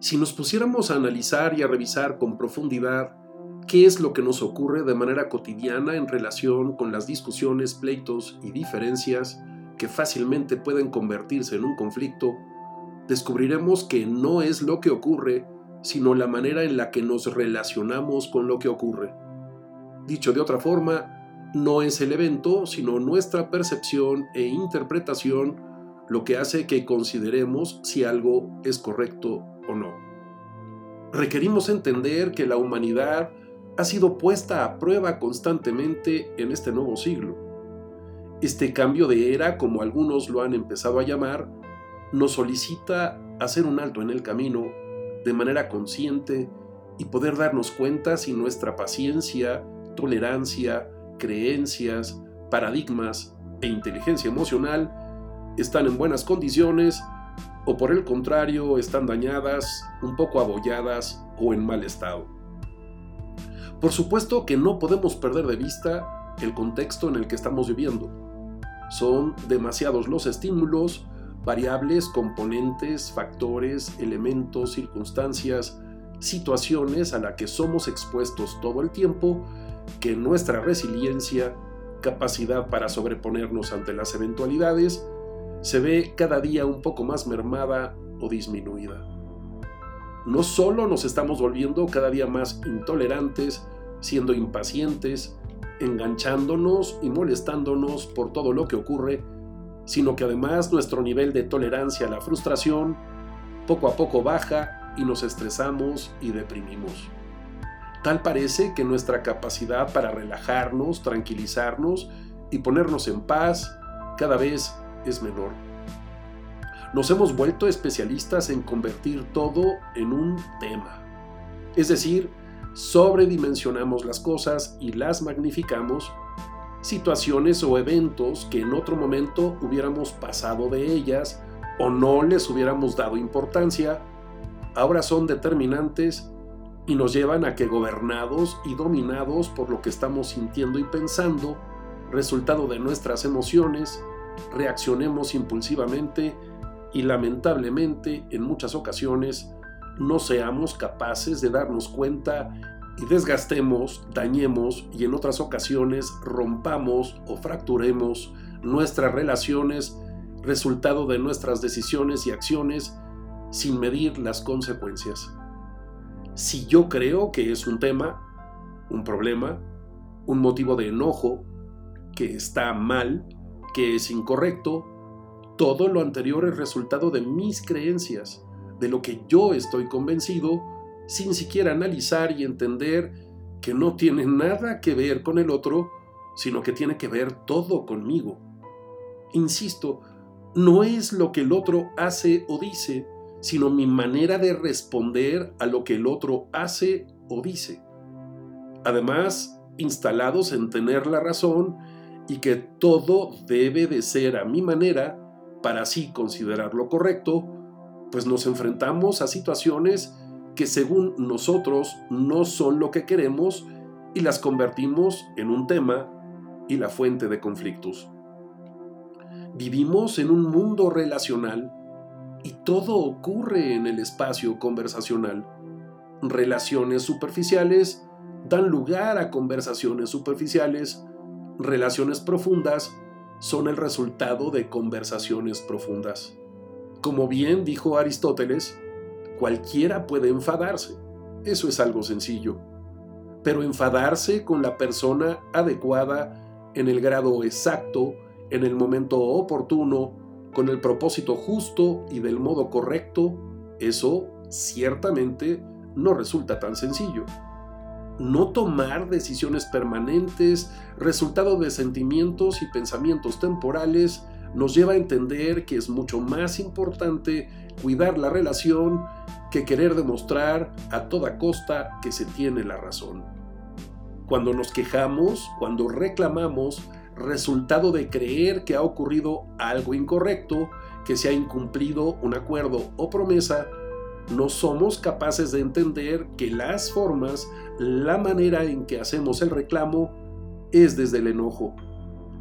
Si nos pusiéramos a analizar y a revisar con profundidad qué es lo que nos ocurre de manera cotidiana en relación con las discusiones, pleitos y diferencias que fácilmente pueden convertirse en un conflicto, descubriremos que no es lo que ocurre, sino la manera en la que nos relacionamos con lo que ocurre. Dicho de otra forma, no es el evento, sino nuestra percepción e interpretación lo que hace que consideremos si algo es correcto no. Requerimos entender que la humanidad ha sido puesta a prueba constantemente en este nuevo siglo. Este cambio de era, como algunos lo han empezado a llamar, nos solicita hacer un alto en el camino de manera consciente y poder darnos cuenta si nuestra paciencia, tolerancia, creencias, paradigmas e inteligencia emocional están en buenas condiciones o por el contrario están dañadas, un poco abolladas o en mal estado. Por supuesto que no podemos perder de vista el contexto en el que estamos viviendo. Son demasiados los estímulos, variables, componentes, factores, elementos, circunstancias, situaciones a las que somos expuestos todo el tiempo que nuestra resiliencia, capacidad para sobreponernos ante las eventualidades, se ve cada día un poco más mermada o disminuida no solo nos estamos volviendo cada día más intolerantes, siendo impacientes, enganchándonos y molestándonos por todo lo que ocurre, sino que además nuestro nivel de tolerancia a la frustración poco a poco baja y nos estresamos y deprimimos. Tal parece que nuestra capacidad para relajarnos, tranquilizarnos y ponernos en paz cada vez es menor. Nos hemos vuelto especialistas en convertir todo en un tema. Es decir, sobredimensionamos las cosas y las magnificamos, situaciones o eventos que en otro momento hubiéramos pasado de ellas o no les hubiéramos dado importancia, ahora son determinantes y nos llevan a que gobernados y dominados por lo que estamos sintiendo y pensando, resultado de nuestras emociones, reaccionemos impulsivamente y lamentablemente en muchas ocasiones no seamos capaces de darnos cuenta y desgastemos, dañemos y en otras ocasiones rompamos o fracturemos nuestras relaciones resultado de nuestras decisiones y acciones sin medir las consecuencias. Si yo creo que es un tema, un problema, un motivo de enojo, que está mal, que es incorrecto, todo lo anterior es resultado de mis creencias, de lo que yo estoy convencido, sin siquiera analizar y entender que no tiene nada que ver con el otro, sino que tiene que ver todo conmigo. Insisto, no es lo que el otro hace o dice, sino mi manera de responder a lo que el otro hace o dice. Además, instalados en tener la razón y que todo debe de ser a mi manera, para así considerarlo correcto, pues nos enfrentamos a situaciones que según nosotros no son lo que queremos y las convertimos en un tema y la fuente de conflictos. Vivimos en un mundo relacional y todo ocurre en el espacio conversacional. Relaciones superficiales dan lugar a conversaciones superficiales, relaciones profundas son el resultado de conversaciones profundas. Como bien dijo Aristóteles, cualquiera puede enfadarse. Eso es algo sencillo. Pero enfadarse con la persona adecuada, en el grado exacto, en el momento oportuno, con el propósito justo y del modo correcto, eso ciertamente no resulta tan sencillo no tomar decisiones permanentes, resultado de sentimientos y pensamientos temporales, nos lleva a entender que es mucho más importante cuidar la relación que querer demostrar a toda costa que se tiene la razón. Cuando nos quejamos, cuando reclamamos, resultado de creer que ha ocurrido algo incorrecto, que se ha incumplido un acuerdo o promesa, no somos capaces de entender que las formas, la manera en que hacemos el reclamo, es desde el enojo.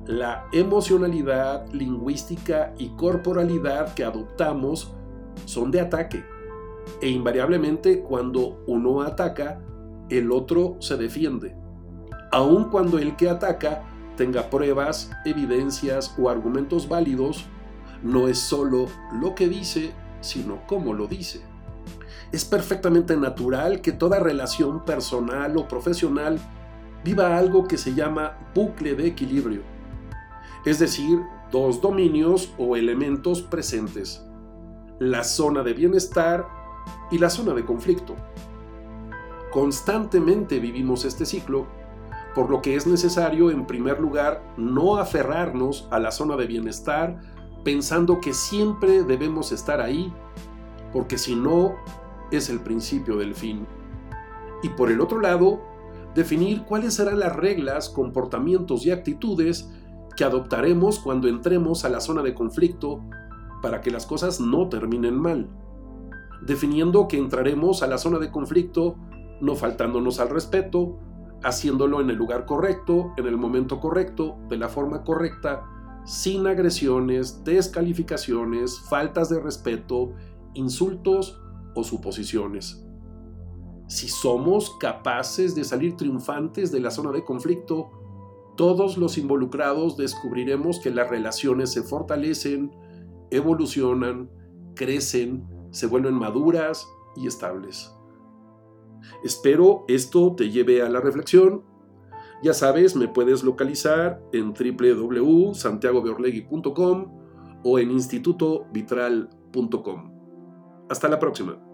La emocionalidad, lingüística y corporalidad que adoptamos son de ataque. E invariablemente cuando uno ataca, el otro se defiende, aun cuando el que ataca tenga pruebas, evidencias o argumentos válidos, no es solo lo que dice, sino cómo lo dice. Es perfectamente natural que toda relación personal o profesional viva algo que se llama bucle de equilibrio, es decir, dos dominios o elementos presentes, la zona de bienestar y la zona de conflicto. Constantemente vivimos este ciclo por lo que es necesario, en primer lugar, no aferrarnos a la zona de bienestar pensando que siempre debemos estar ahí, porque si no, es el principio del fin. Y por el otro lado, definir cuáles serán las reglas, comportamientos y actitudes que adoptaremos cuando entremos a la zona de conflicto para que las cosas no terminen mal. Definiendo que entraremos a la zona de conflicto no faltándonos al respeto, haciéndolo en el lugar correcto, en el momento correcto, de la forma correcta, sin agresiones, descalificaciones, faltas de respeto, insultos o suposiciones. Si somos capaces de salir triunfantes de la zona de conflicto, todos los involucrados descubriremos que las relaciones se fortalecen, evolucionan, crecen, se vuelven maduras y estables. Espero esto te lleve a la reflexión. Ya sabes, me puedes localizar en www.santiagobeorlegui.com o en institutovitral.com. Hasta la próxima.